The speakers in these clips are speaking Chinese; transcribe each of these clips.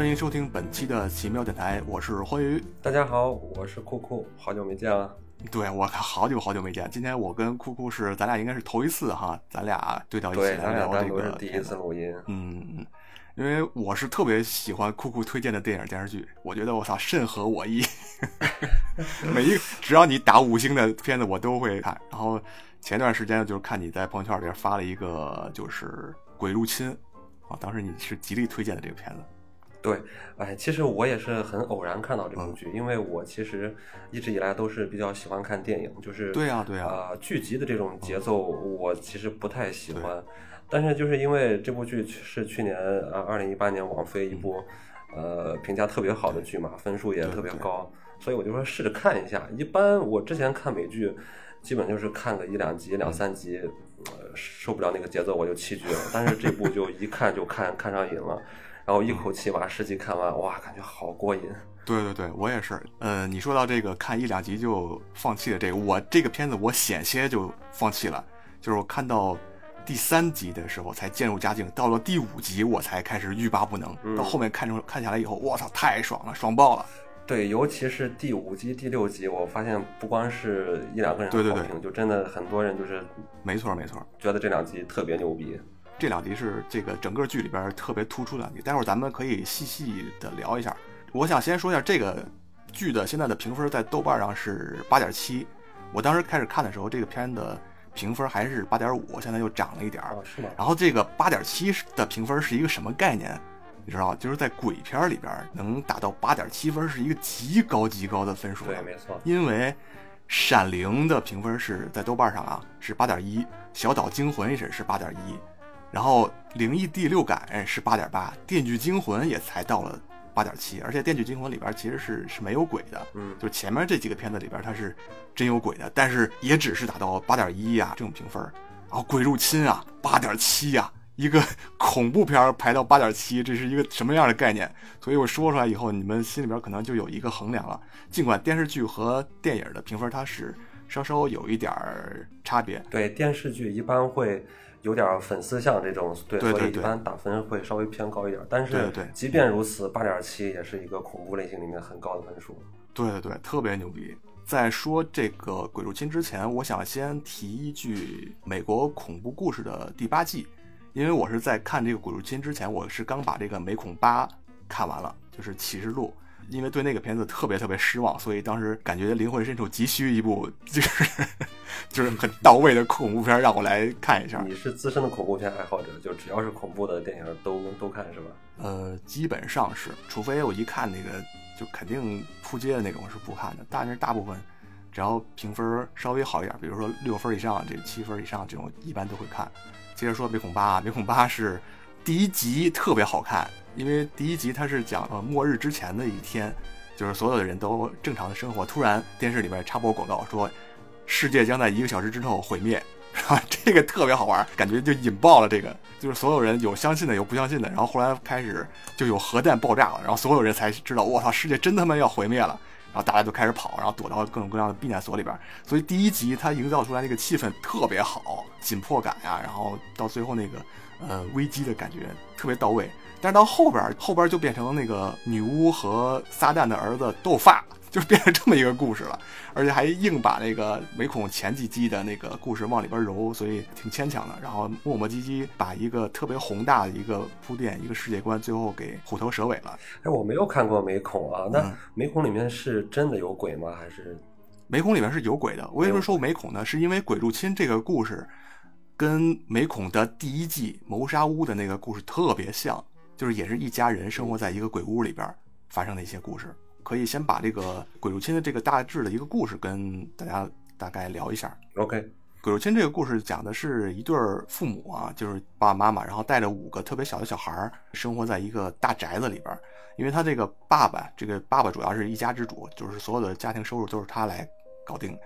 欢迎收听本期的奇妙电台，我是欢愉。大家好，我是酷酷，好久没见了。对我好久好久没见，今天我跟酷酷是咱俩应该是头一次哈，咱俩对到一起来聊这个。第一次录音。嗯，因为我是特别喜欢酷酷推荐的电影电视剧，我觉得我操甚合我意。每一只要你打五星的片子我都会看。然后前段时间就是看你在朋友圈里边发了一个就是《鬼入侵》。啊，当时你是极力推荐的这个片子，对，哎，其实我也是很偶然看到这部剧，因为我其实一直以来都是比较喜欢看电影，就是对呀对呀，啊，剧集的这种节奏我其实不太喜欢，但是就是因为这部剧是去年啊二零一八年网飞一部呃评价特别好的剧嘛，分数也特别高，所以我就说试着看一下。一般我之前看美剧，基本就是看个一两集、两三集。呃受不了那个节奏，我就弃剧了。但是这部就一看就看看上瘾了，然后一口气把十集看完，哇，感觉好过瘾。对对对，我也是。呃，你说到这个看一两集就放弃的这个，我这个片子我险些就放弃了，就是我看到第三集的时候才渐入佳境，到了第五集我才开始欲罢不能。到后面看成看下来以后，我操，太爽了，爽爆了。对，尤其是第五集、第六集，我发现不光是一两个人好评，就真的很多人就是，没错没错，觉得这两集特别牛逼。这两集是这个整个剧里边特别突出的两集，待会儿咱们可以细细的聊一下。我想先说一下这个剧的现在的评分，在豆瓣上是八点七。我当时开始看的时候，这个片的评分还是八点五，现在又涨了一点儿。是吗？然后这个八点七的评分是一个什么概念？你知道，就是在鬼片里边能达到八点七分，是一个极高极高的分数。对，没错。因为《闪灵》的评分是在豆瓣上啊是八点一，《小岛惊魂》也是是八点一，然后《灵异第六感》是八点八，《电锯惊魂》也才到了八点七。而且《电锯惊魂》里边其实是是没有鬼的，嗯，就前面这几个片子里边它是真有鬼的，但是也只是达到八点一呀这种评分。然后《鬼入侵》啊，八点七呀。一个恐怖片排到八点七，这是一个什么样的概念？所以我说出来以后，你们心里边可能就有一个衡量了。尽管电视剧和电影的评分它是稍稍有一点差别。对电视剧一般会有点粉丝向这种，对，所以一般打分会稍微偏高一点。但是即便如此，八点七也是一个恐怖类型里面很高的分数。对对对，特别牛逼。在说这个鬼入侵之前，我想先提一句美国恐怖故事的第八季。因为我是在看这个《鬼入侵》之前，我是刚把这个《美恐八》看完了，就是《启示录》。因为对那个片子特别特别失望，所以当时感觉灵魂深处急需一部就是 就是很到位的恐怖片，让我来看一下。你是资深的恐怖片爱好者，就只要是恐怖的电影都都看是吧？呃，基本上是，除非我一看那个就肯定扑街的那种是不看的。但是大部分只要评分稍微好一点，比如说六分以上、这七分以上这种，一般都会看。接着说《美恐八》，《美恐八》是第一集特别好看，因为第一集它是讲呃末日之前的一天，就是所有的人都正常的生活，突然电视里面插播广告说世界将在一个小时之后毁灭，啊，这个特别好玩，感觉就引爆了这个，就是所有人有相信的有不相信的，然后后来开始就有核弹爆炸了，然后所有人才知道我操，世界真他妈要毁灭了。然后大家就开始跑，然后躲到各种各样的避难所里边。所以第一集它营造出来那个气氛特别好，紧迫感呀，然后到最后那个呃危机的感觉特别到位。但是到后边后边就变成那个女巫和撒旦的儿子斗法。就变成这么一个故事了，而且还硬把那个美恐前几季的那个故事往里边揉，所以挺牵强的。然后磨磨唧唧把一个特别宏大的一个铺垫、一个世界观，最后给虎头蛇尾了。哎，我没有看过美恐啊，那美恐里面是真的有鬼吗？还是美恐里面是有鬼的？为什么说美恐呢？是因为鬼入侵这个故事跟美恐的第一季谋杀屋的那个故事特别像，就是也是一家人生活在一个鬼屋里边发生的一些故事。可以先把这个鬼入侵的这个大致的一个故事跟大家大概聊一下。OK，鬼入侵这个故事讲的是一对父母啊，就是爸爸妈妈，然后带着五个特别小的小孩儿，生活在一个大宅子里边。因为他这个爸爸，这个爸爸主要是一家之主，就是所有的家庭收入都是他来搞定。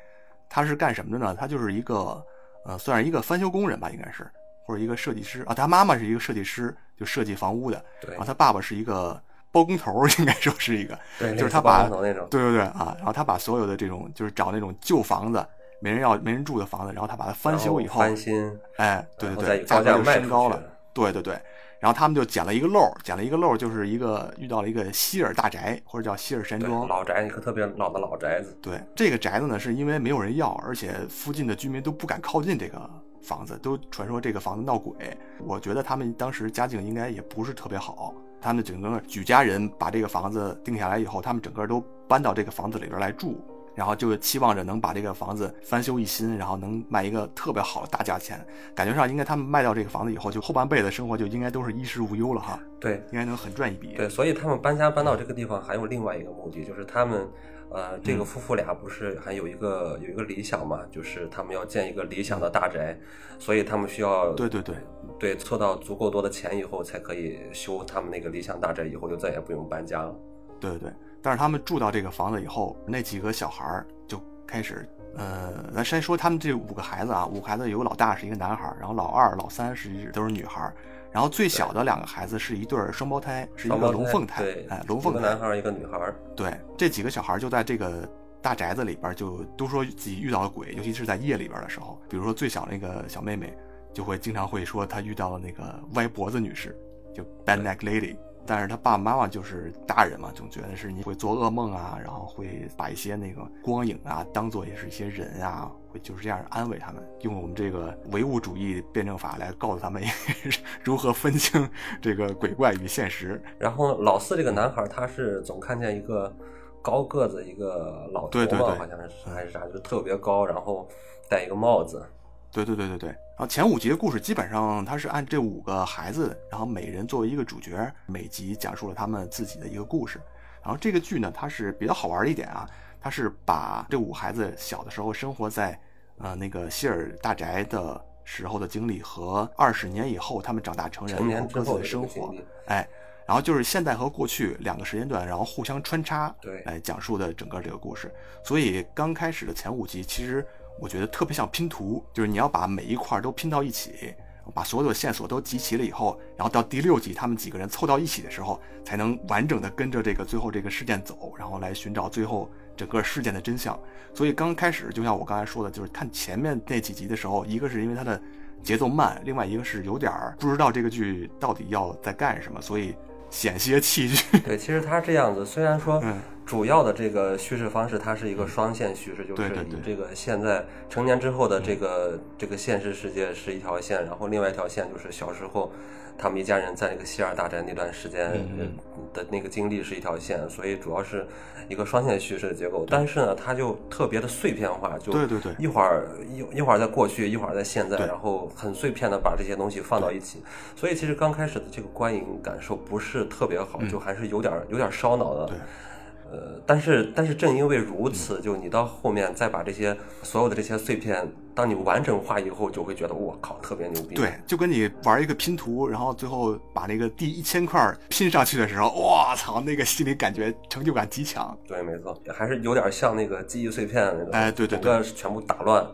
他是干什么的呢？他就是一个呃，算是一个翻修工人吧，应该是，或者一个设计师啊。他妈妈是一个设计师，就设计房屋的。对。然后他爸爸是一个。包工头 应该说是一个，对，就是他把，对对对啊，然后他把所有的这种，就是找那种旧房子，没人要、没人住的房子，然后他把它翻修以后，翻新，哎，对对对，价格就升高了，对对对，然后他们就捡了一个漏，捡了一个漏，就是一个遇到了一个希尔大宅，或者叫希尔山庄老宅，一个特别老的老宅子。对，这个宅子呢，是因为没有人要，而且附近的居民都不敢靠近这个房子，都传说这个房子闹鬼。我觉得他们当时家境应该也不是特别好，他们整个举家人把这个房子定下来以后，他们整个都搬到这个房子里边来住。然后就期望着能把这个房子翻修一新，然后能卖一个特别好的大价钱。感觉上应该他们卖掉这个房子以后，就后半辈子生活就应该都是衣食无忧了哈。对，应该能很赚一笔。对，所以他们搬家搬到这个地方还有另外一个目的，就是他们，呃，这个夫妇俩不是还有一个有一个理想嘛，就是他们要建一个理想的大宅，所以他们需要对对对对凑到足够多的钱以后，才可以修他们那个理想大宅，以后就再也不用搬家了。对对对。但是他们住到这个房子以后，那几个小孩就开始，呃，咱先说他们这五个孩子啊，五个孩子有老大是一个男孩，然后老二、老三是都是女孩，然后最小的两个孩子是一对双胞胎，是一个龙凤胎，哎，龙凤胎，一个男孩一个女孩。对，这几个小孩就在这个大宅子里边，就都说自己遇到了鬼，尤其是在夜里边的时候，比如说最小那个小妹妹，就会经常会说她遇到了那个歪脖子女士，就 bad neck lady。但是他爸爸妈妈就是大人嘛，总觉得是你会做噩梦啊，然后会把一些那个光影啊当做也是一些人啊，会就是这样安慰他们，用我们这个唯物主义辩证法来告诉他们 如何分清这个鬼怪与现实。然后老四这个男孩，他是总看见一个高个子一个老头嘛，好像是还是啥，就是特别高，然后戴一个帽子。对对对对对，然后前五集的故事基本上它是按这五个孩子，然后每人作为一个主角，每集讲述了他们自己的一个故事。然后这个剧呢，它是比较好玩的一点啊，它是把这五孩子小的时候生活在呃那个希尔大宅的时候的经历和二十年以后他们长大成人然后各自的生活，哎，然后就是现代和过去两个时间段，然后互相穿插，对，来讲述的整个这个故事。所以刚开始的前五集其实。我觉得特别像拼图，就是你要把每一块都拼到一起，把所有的线索都集齐了以后，然后到第六集他们几个人凑到一起的时候，才能完整的跟着这个最后这个事件走，然后来寻找最后整个事件的真相。所以刚开始就像我刚才说的，就是看前面那几集的时候，一个是因为它的节奏慢，另外一个是有点不知道这个剧到底要在干什么，所以险些弃剧。对，其实它这样子，虽然说。主要的这个叙事方式，它是一个双线叙事，就是以这个现在成年之后的这个这个现实世界是一条线，然后另外一条线就是小时候他们一家人在那个希尔大宅那段时间的那个经历是一条线，所以主要是一个双线叙事的结构。但是呢，它就特别的碎片化，就对对对，一会儿一一会儿在过去，一会儿在现在，然后很碎片的把这些东西放到一起，所以其实刚开始的这个观影感受不是特别好，就还是有点有点烧脑的。呃，但是但是正因为如此，就你到后面再把这些所有的这些碎片，当你完整化以后，就会觉得我靠，特别牛逼。对，就跟你玩一个拼图，然后最后把那个第一千块拼上去的时候，我操，那个心里感觉成就感极强。对，没错，还是有点像那个记忆碎片那个。哎，对对对，整个全部打乱，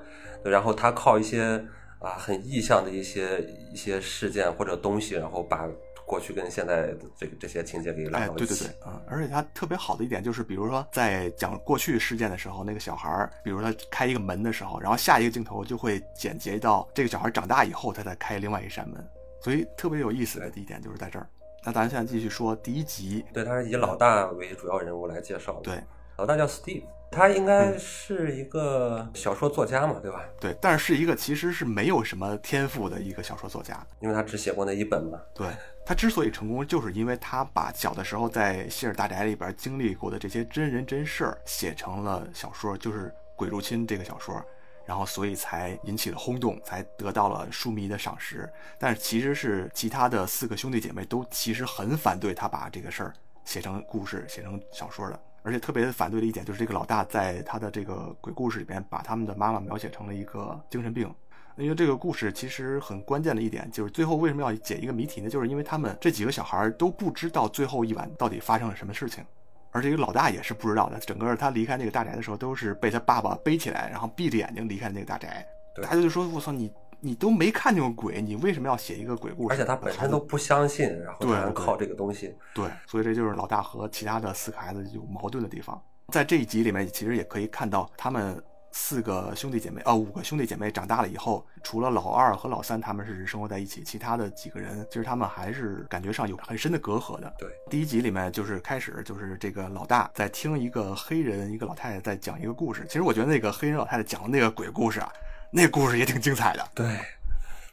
然后他靠一些啊很意象的一些一些事件或者东西，然后把。过去跟现在的这个这些情节给拉到一起，对对对，嗯，而且它特别好的一点就是，比如说在讲过去事件的时候，那个小孩儿，比如他开一个门的时候，然后下一个镜头就会剪接到这个小孩长大以后，他再开另外一扇门，所以特别有意思的一点就是在这儿。那咱现在继续说第一集，对，他是以老大为主要人物来介绍，对，老大叫 Steve。他应该是一个小说作家嘛，对吧？对，但是是一个其实是没有什么天赋的一个小说作家，因为他只写过那一本嘛。对他之所以成功，就是因为他把小的时候在希尔大宅里边经历过的这些真人真事儿写成了小说，就是《鬼入侵》这个小说，然后所以才引起了轰动，才得到了书迷的赏识。但是其实是其他的四个兄弟姐妹都其实很反对他把这个事儿写成故事、写成小说的。而且特别反对的一点就是，这个老大在他的这个鬼故事里边，把他们的妈妈描写成了一个精神病。因为这个故事其实很关键的一点，就是最后为什么要解一个谜题呢？就是因为他们这几个小孩都不知道最后一晚到底发生了什么事情，而这个老大也是不知道的。整个他离开那个大宅的时候，都是被他爸爸背起来，然后闭着眼睛离开那个大宅。大家就说：“我操，你！”你都没看见过鬼，你为什么要写一个鬼故事？而且他本身都不相信，然后还靠这个东西。对，所以这就是老大和其他的四个孩子有矛盾的地方。在这一集里面，其实也可以看到他们四个兄弟姐妹，哦，五个兄弟姐妹长大了以后，除了老二和老三他们是生活在一起，其他的几个人其实他们还是感觉上有很深的隔阂的。对，第一集里面就是开始就是这个老大在听一个黑人一个老太太在讲一个故事，其实我觉得那个黑人老太太讲的那个鬼故事啊，那故事也挺精彩的。对。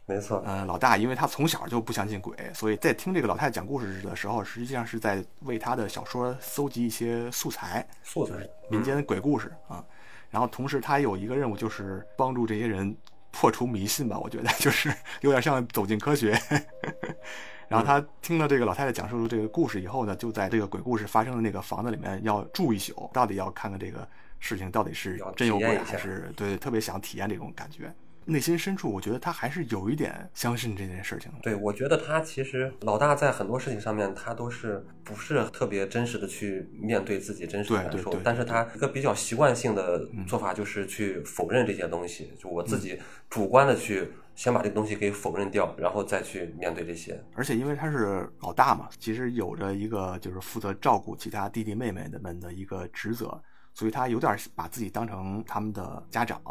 没错，嗯，老大，因为他从小就不相信鬼，所以在听这个老太太讲故事的时候，实际上是在为他的小说搜集一些素材，素材，民间鬼故事啊。然后同时他有一个任务，就是帮助这些人破除迷信吧。我觉得就是 有点像走进科学。然后他听了这个老太太讲述的这个故事以后呢，就在这个鬼故事发生的那个房子里面要住一宿，到底要看看这个事情到底是真有鬼还是对，特别想体验这种感觉。内心深处，我觉得他还是有一点相信这件事情的。对，我觉得他其实老大在很多事情上面，他都是不是特别真实的去面对自己真实的感受。但是他一个比较习惯性的做法就是去否认这些东西，就我自己主观的去先把这个东西给否认掉，然后再去面对这些。而且因为他是老大嘛，其实有着一个就是负责照顾其他弟弟妹妹们的一个职责，所以他有点把自己当成他们的家长。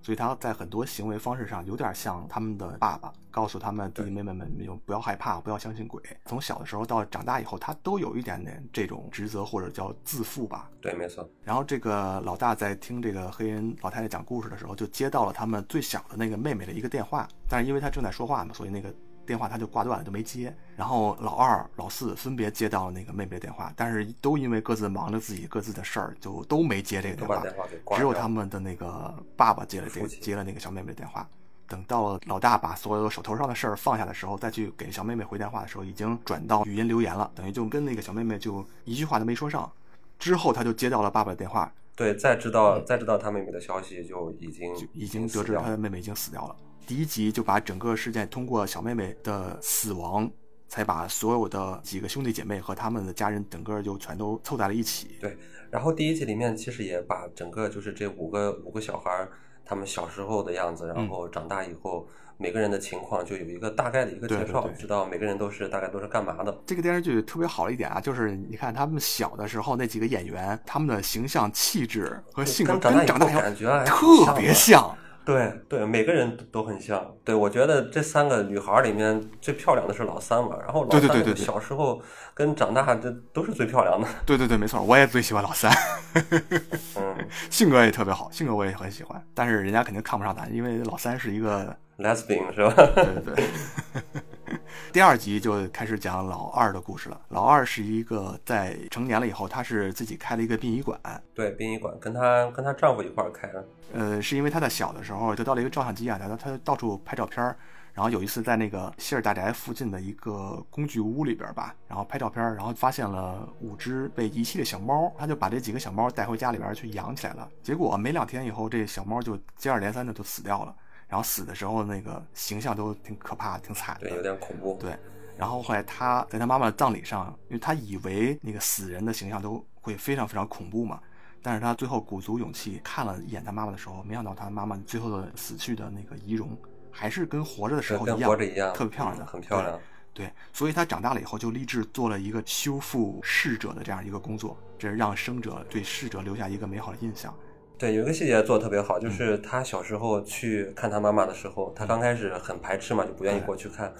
所以他在很多行为方式上有点像他们的爸爸，告诉他们弟弟妹妹们有不要害怕，不要相信鬼。从小的时候到长大以后，他都有一点点这种职责或者叫自负吧。对，没错。然后这个老大在听这个黑人老太太讲故事的时候，就接到了他们最小的那个妹妹的一个电话，但是因为他正在说话嘛，所以那个。电话他就挂断了，就没接。然后老二、老四分别接到了那个妹妹的电话，但是都因为各自忙着自己各自的事儿，就都没接这个电话。只有他们的那个爸爸接了这接了那个小妹妹的电话。等到老大把所有手头上的事儿放下的时候，再去给小妹妹回电话的时候，已经转到语音留言了，等于就跟那个小妹妹就一句话都没说上。之后他就接到了爸爸的电话，对，再知道再知道他妹妹的消息，就已经已经得知他的妹妹已经死掉了。第一集就把整个事件通过小妹妹的死亡，才把所有的几个兄弟姐妹和他们的家人整个就全都凑在了一起。对，然后第一集里面其实也把整个就是这五个五个小孩他们小时候的样子，然后长大以后每个人的情况就有一个大概的一个介绍，知道每个人都是大概都是干嘛的。这个电视剧特别好的一点啊，就是你看他们小的时候那几个演员，他们的形象、气质和性格跟长大以后感觉特别像。对对，每个人都很像。对我觉得这三个女孩里面最漂亮的是老三嘛，然后老三小时候跟长大这都是最漂亮的。对对对，没错，我也最喜欢老三。嗯，性格也特别好，性格我也很喜欢。但是人家肯定看不上咱，因为老三是一个 lesbian 是吧？对 对对。第二集就开始讲老二的故事了。老二是一个在成年了以后，他是自己开了一个殡仪馆。对，殡仪馆跟她跟她丈夫一块儿开的。呃，是因为她在小的时候得到了一个照相机啊，她她到处拍照片儿然后有一次在那个希尔大宅附近的一个工具屋里边吧，然后拍照片然后发现了五只被遗弃的小猫，他就把这几个小猫带回家里边去养起来了。结果没两天以后，这小猫就接二连三的就死掉了。然后死的时候那个形象都挺可怕、挺惨的，对，有点恐怖。对，然后后来他在他妈妈的葬礼上，因为他以为那个死人的形象都会非常非常恐怖嘛，但是他最后鼓足勇气看了一眼他妈妈的时候，没想到他妈妈最后的死去的那个仪容还是跟活着的时候一样，活着一样，特别漂亮的，很漂亮。对，所以他长大了以后就立志做了一个修复逝者的这样一个工作，这是让生者对逝者留下一个美好的印象。对，有一个细节做的特别好，就是他小时候去看他妈妈的时候，他刚开始很排斥嘛，就不愿意过去看。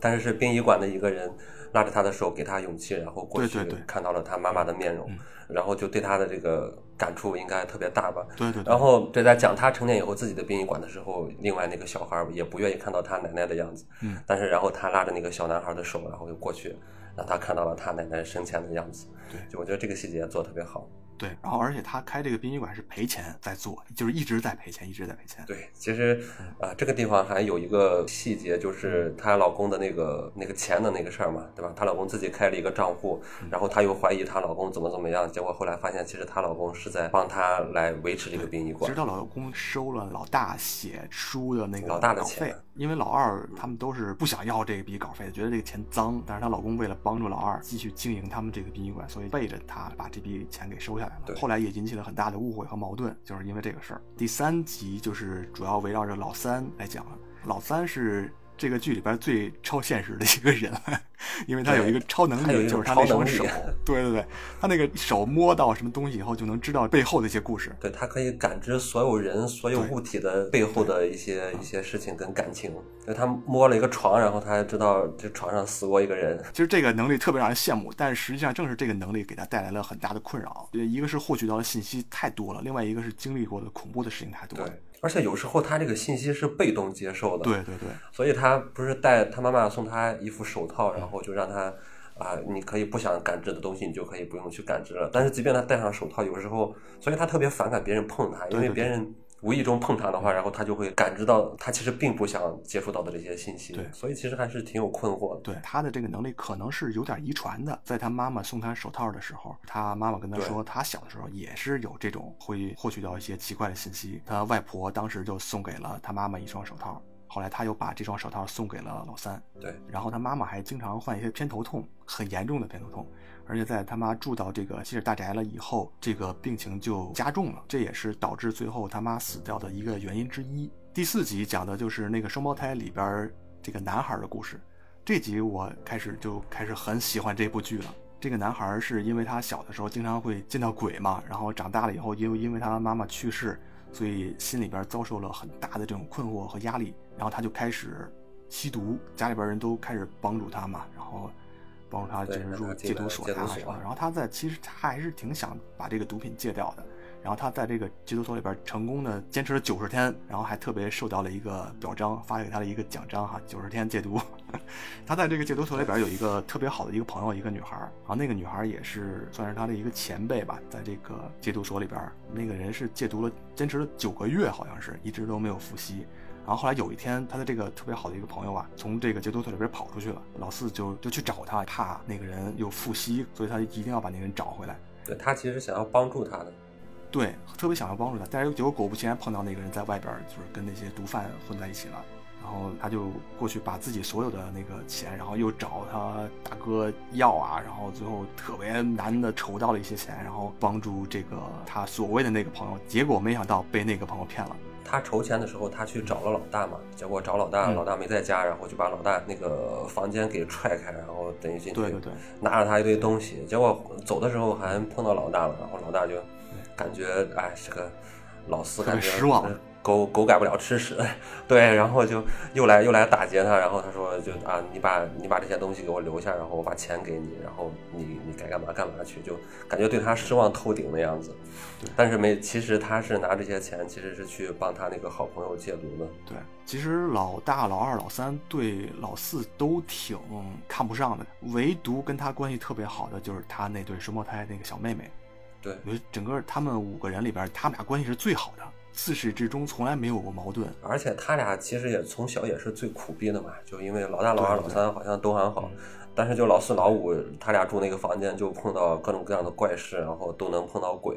但是是殡仪馆的一个人拉着他的手，给他勇气，然后过去看到了他妈妈的面容，然后就对他的这个感触应该特别大吧。对对。然后这在讲他成年以后自己的殡仪馆的时候，另外那个小孩也不愿意看到他奶奶的样子。嗯。但是然后他拉着那个小男孩的手，然后就过去，让他看到了他奶奶生前的样子。对。就我觉得这个细节做的特别好。对，然后而且他开这个殡仪馆是赔钱在做，就是一直在赔钱，一直在赔钱。对，其实啊，这个地方还有一个细节，就是她老公的那个那个钱的那个事儿嘛，对吧？她老公自己开了一个账户，然后她又怀疑她老公怎么怎么样，结果后来发现，其实她老公是在帮她来维持这个殡仪馆。直到老公收了老大写书的那个老大的钱，因为老二他们都是不想要这笔稿费，觉得这个钱脏，但是她老公为了帮助老二继续经营他们这个殡仪馆，所以背着她把这笔钱给收下来了。后来也引起了很大的误会和矛盾，就是因为这个事儿。第三集就是主要围绕着老三来讲了。老三是这个剧里边最超现实的一个人，因为他有一个超能力，就是他那双手，对对对，他那个手摸到什么东西以后，就能知道背后的一些故事。对，他可以感知所有人、所有物体的背后的一些一些事情跟感情。就他摸了一个床，然后他知道这床上死过一个人。其实这个能力特别让人羡慕，但是实际上正是这个能力给他带来了很大的困扰。呃一个是获取到的信息太多了，另外一个是经历过的恐怖的事情太多了。对，而且有时候他这个信息是被动接受的。对对对所以他不是带他妈妈送他一副手套，然后就让他啊，你可以不想感知的东西，你就可以不用去感知了。但是即便他戴上手套，有时候，所以他特别反感别人碰他，因为别人无意中碰他的话，然后他就会感知到他其实并不想接触到的这些信息。对所以其实还是挺有困惑的。对，他的这个能力可能是有点遗传的。在他妈妈送他手套的时候，他妈妈跟他说，他小的时候也是有这种会获取到一些奇怪的信息。他外婆当时就送给了他妈妈一双手套，后来他又把这双手套送给了老三。对，然后他妈妈还经常患一些偏头痛，很严重的偏头痛，而且在他妈住到这个希尔大宅了以后，这个病情就加重了，这也是导致最后他妈死掉的一个原因之一。第四集讲的就是那个双胞胎里边这个男孩的故事，这集我开始就开始很喜欢这部剧了。这个男孩是因为他小的时候经常会见到鬼嘛，然后长大了以后，因为因为他妈妈去世，所以心里边遭受了很大的这种困惑和压力，然后他就开始吸毒，家里边人都开始帮助他嘛，然后帮助他就是入戒毒所戒毒所呀什么的。然后他在其实他还是挺想把这个毒品戒掉的。然后他在这个戒毒所里边成功的坚持了九十天，然后还特别受到了一个表彰，发给他的一个奖章哈，九十天戒毒。他在这个戒毒所里边有一个特别好的一个朋友，一个女孩儿，然后那个女孩儿也是算是他的一个前辈吧，在这个戒毒所里边，那个人是戒毒了，坚持了九个月，好像是一直都没有复吸。然后后来有一天，他的这个特别好的一个朋友啊，从这个杰多特里边跑出去了，老四就就去找他，怕那个人又复吸，所以他一定要把那个人找回来。对他其实想要帮助他的。对，特别想要帮助他，但是结果果不其然碰到那个人在外边，就是跟那些毒贩混在一起了。然后他就过去把自己所有的那个钱，然后又找他大哥要啊，然后最后特别难的筹到了一些钱，然后帮助这个他所谓的那个朋友。结果没想到被那个朋友骗了。他筹钱的时候，他去找了老大嘛，结果找老大，嗯老大没在家，然后就把老大那个房间给踹开，然后等于进去对对对，拿着他一堆东西，结果走的时候还碰到老大了，然后老大就感觉哎这个老四感觉失望呃狗狗改不了吃屎，对，然后就又来又来打劫他，然后他说就啊你把你把这些东西给我留下，然后我把钱给你，然后你你该干嘛干嘛去，就感觉对他失望透顶的样子对。但是没，其实他是拿这些钱，其实是去帮他那个好朋友戒毒的。对，其实老大、老二、老三对老四都挺看不上的，唯独跟他关系特别好的就是他那对双胞胎那个小妹妹。对，我觉得整个他们五个人里边，他们俩关系是最好的，自始至终从来没有过矛盾。而且他俩其实也从小也是最苦逼的嘛，就因为老大、老二、老三好像都还好嗯，但是就老四、老五，他俩住那个房间就碰到各种各样的怪事，然后都能碰到鬼，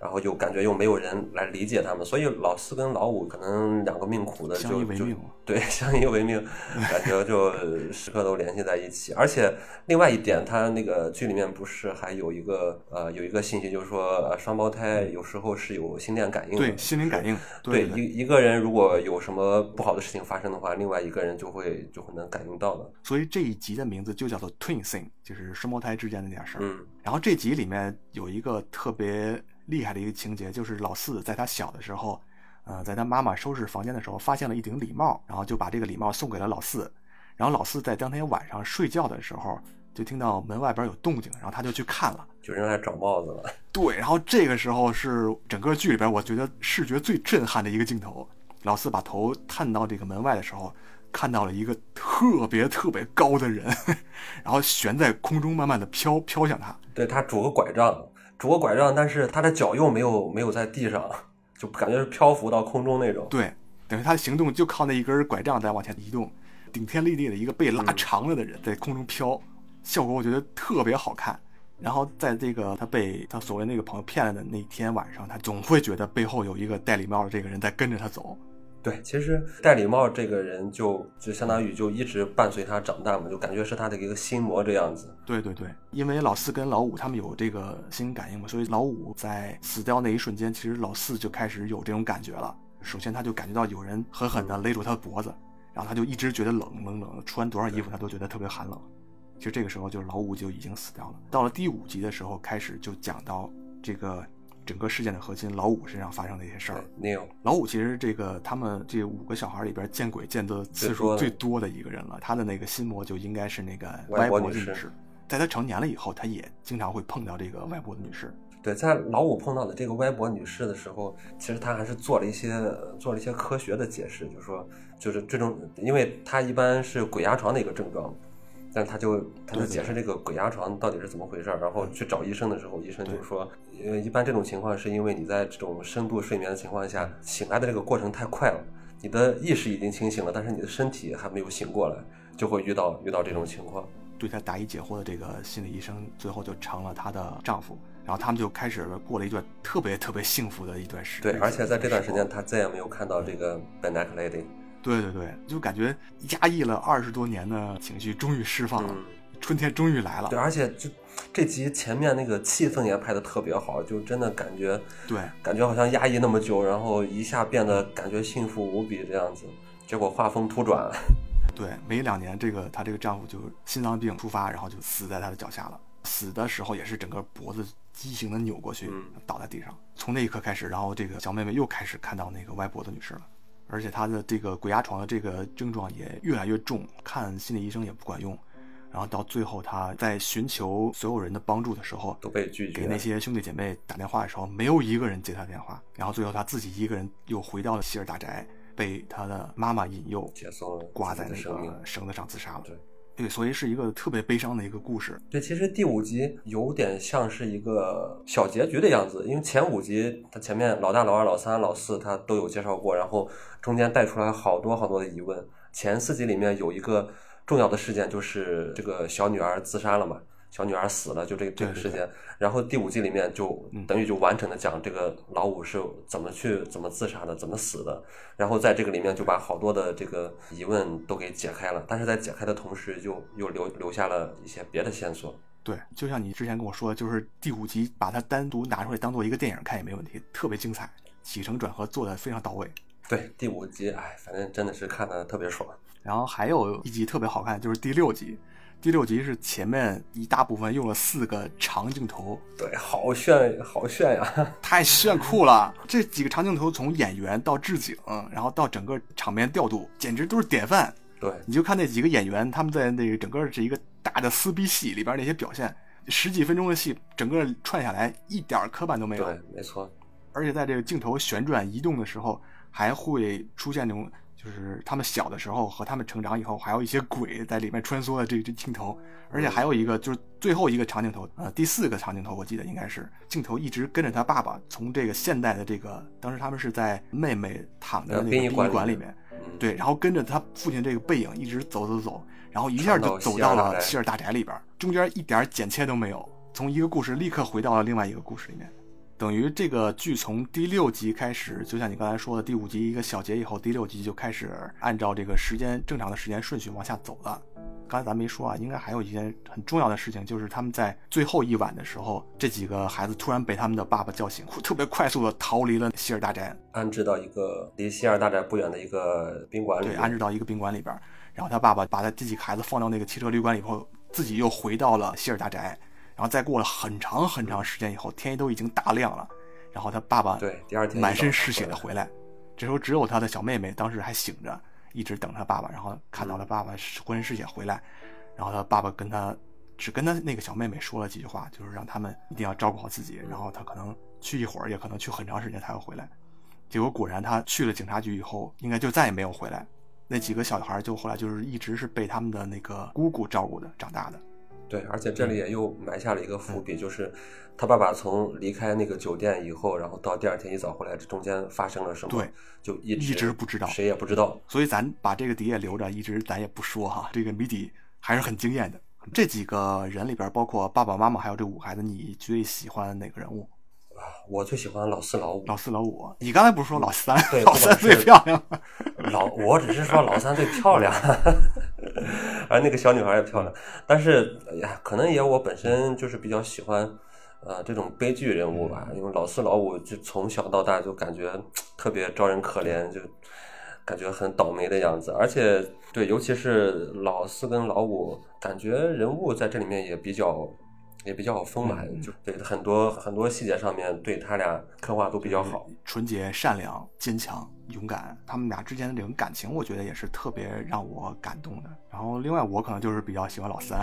然后就感觉又没有人来理解他们，所以老四跟老五可能两个命苦的相就就依为命 对相依为命，感觉就时刻都联系在一起。而且另外一点，他那个剧里面不是还有一个呃有一个信息，就是说呃双胞胎有时候是有心电感应的，对，心灵感应，对对一一个人如果有什么不好的事情发生的话，另外一个人就会就会能感应到的。所以这一集的名字就叫做 Twin Thing，就是双胞胎之间的那点事儿。嗯，然后这集里面有一个特别厉害的一个情节，就是老四在他小的时候，呃，在他妈妈收拾房间的时候，发现了一顶礼帽，然后就把这个礼帽送给了老四。然后老四在当天晚上睡觉的时候，就听到门外边有动静，然后他就去看了。就人来找帽子了。对，然后这个时候是整个剧里边我觉得视觉最震撼的一个镜头。老四把头探到这个门外的时候，看到了一个特别特别高的人，然后悬在空中，慢慢的飘飘向他。对他拄个拐杖，拄个拐杖，但是他的脚又没有没有在地上，就感觉是漂浮到空中那种。对，等于他的行动就靠那一根拐杖在往前移动，顶天立地的一个被拉长了的人在空中飘，效果我觉得特别好看。然后在这个他被他所谓那个朋友骗了的那天晚上，他总会觉得背后有一个戴礼帽的这个人在跟着他走。对，其实戴礼帽这个人就就相当于就一直伴随他长大嘛，就感觉是他的一个心魔这样子。对对对，因为老四跟老五他们有这个心灵感应嘛，所以老五在死掉那一瞬间，其实老四就开始有这种感觉了。首先他就感觉到有人狠狠地勒住他的脖子，然后他就一直觉得冷冷冷，穿多少衣服他都觉得特别寒冷。其实这个时候就是老五就已经死掉了。到了第五集的时候，开始就讲到这个整个事件的核心老五身上发生的一些事儿。Neil，老五其实这个他们这五个小孩里边见鬼见的次数最多的一个人了。他的那个心魔就应该是那个外婆女士。在他成年了以后，他也经常会碰到这个外婆的女士。对，在老五碰到的这个歪脖女士的时候，其实他还是做了一些做了一些科学的解释，就是说，就是这种，因为他一般是鬼压床的一个症状，但他就他就解释这个鬼压床到底是怎么回事儿然后去找医生的时候，医生就说，呃，一般这种情况是因为你在这种深度睡眠的情况下，醒来的这个过程太快了，你的意识已经清醒了，但是你的身体还没有醒过来，就会遇到遇到这种情况。对他答疑解惑的这个心理医生，最后就成了她的丈夫。然后他们就开始了过了一段特别特别幸福的一段时间。对，而且在这段时间，他再也没有看到这个 b e n a c Lady。对对对，就感觉压抑了二十多年的情绪终于释放了，春天终于来了。对，而且这这集前面那个气氛也拍的特别好，就真的感觉，对，感觉好像压抑那么久，然后一下变得感觉幸福无比这样子。结果画风突转。对，没两年，这个她这个丈夫就心脏病突发，然后就死在她的脚下了。死的时候也是整个脖子畸形的扭过去，倒在地上。从那一刻开始，然后这个小妹妹又开始看到那个歪脖子女士了，而且他的这个鬼压床的这个症状也越来越重，看心理医生也不管用。然后到最后，他在寻求所有人的帮助的时候，都被拒绝。给那些兄弟姐妹打电话的时候，没有一个人接他电话。然后最后他自己一个人又回到了希尔大宅，被他的妈妈引诱，挂在那个绳子上自杀了。对。所以是一个特别悲伤的一个故事。对，其实第五集有点像是一个小结局的样子，因为前五集他前面老大、老二、老三、老四他都有介绍过，然后中间带出来好多好多的疑问。前四集里面有一个重要的事件，就是这个小女儿自杀了嘛。小女儿死了，就这个这个事件，然后第五季里面就等于就完整的讲这个老五是怎么去怎么自杀的，怎么死的，然后在这个里面就把好多的这个疑问都给解开了，但是在解开的同时，就又留留下了一些别的线索。对，就像你之前跟我说的，就是第五集把它单独拿出来当做一个电影看也没问题，特别精彩，起承转合做的非常到位。对，第五集，哎，反正真的是看的特别爽。然后还有一集特别好看，就是第六集。第六集是前面一大部分用了四个长镜头，对，好炫，好炫呀，太炫酷了！这几个长镜头从演员到置景，然后到整个场面调度，简直都是典范。对，你就看那几个演员，他们在那个整个这一个大的撕逼戏里边那些表现，十几分钟的戏，整个串下来一点磕绊都没有。对，没错。而且在这个镜头旋转移动的时候，还会出现那种。就是他们小的时候和他们成长以后，还有一些鬼在里面穿梭的这这镜头，而且还有一个就是最后一个长镜头，呃，第四个长镜头，我记得应该是镜头一直跟着他爸爸从这个现代的这个，当时他们是在妹妹躺在那个殡仪馆里面，对，然后跟着他父亲这个背影一直走走走，然后一下就走到了希尔大宅里边，中间一点剪切都没有，从一个故事立刻回到了另外一个故事里面。等于这个剧从第六集开始，就像你刚才说的，第五集一个小节以后，第六集就开始按照这个时间正常的时间顺序往下走了。刚才咱没说啊，应该还有一件很重要的事情，就是他们在最后一晚的时候，这几个孩子突然被他们的爸爸叫醒，特别快速的逃离了希尔大宅，安置到一个离希尔大宅不远的一个宾馆里。对，安置到一个宾馆里边，然后他爸爸把他这几个孩子放到那个汽车旅馆以后，自己又回到了希尔大宅。然后再过了很长很长时间以后，天都已经大亮了，然后他爸爸对第二天满身是血的回来，这时候只有他的小妹妹当时还醒着，一直等他爸爸，然后看到他爸爸浑身是血回来，然后他爸爸跟他只跟他那个小妹妹说了几句话，就是让他们一定要照顾好自己，然后他可能去一会儿，也可能去很长时间才会回来。结果果然他去了警察局以后，应该就再也没有回来。那几个小孩就后来就是一直是被他们的那个姑姑照顾的长大的。对，而且这里也又埋下了一个伏笔，就是他爸爸从离开那个酒店以后，然后到第二天一早回来，这中间发生了什么？对，就一直不知道，谁也不知道。所以咱把这个底也留着，一直咱也不说哈。这个谜底还是很惊艳的。这几个人里边，包括爸爸妈妈还有这五个孩子，你最喜欢哪个人物？我最喜欢老四老五。老四老五，你刚才不是说老三？对，老三最漂亮。老，我只是说老三最漂亮，而那个小女孩也漂亮。但是，哎呀，可能也我本身就是比较喜欢，呃，这种悲剧人物吧。因为老四老五就从小到大就感觉特别招人可怜，就感觉很倒霉的样子。而且对，尤其是老四跟老五，感觉人物在这里面也比较。也比较丰满，就对很多很多细节上面对他俩刻画都比较好，纯洁、善良、坚强、勇敢，他们俩之间的这种感情，我觉得也是特别让我感动的。然后另外我可能就是比较喜欢老三，